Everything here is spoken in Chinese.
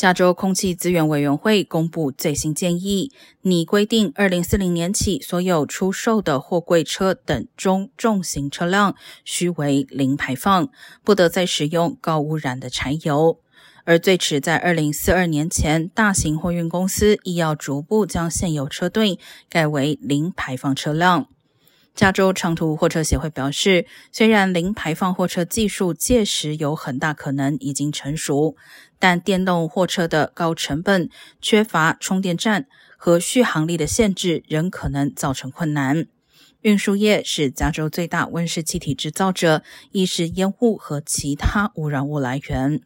加州空气资源委员会公布最新建议，拟规定二零四零年起，所有出售的货柜车等中重型车辆需为零排放，不得再使用高污染的柴油。而最迟在二零四二年前，大型货运公司亦要逐步将现有车队改为零排放车辆。加州长途货车协会表示，虽然零排放货车技术届时有很大可能已经成熟，但电动货车的高成本、缺乏充电站和续航力的限制仍可能造成困难。运输业是加州最大温室气体制造者，亦是烟雾和其他污染物来源。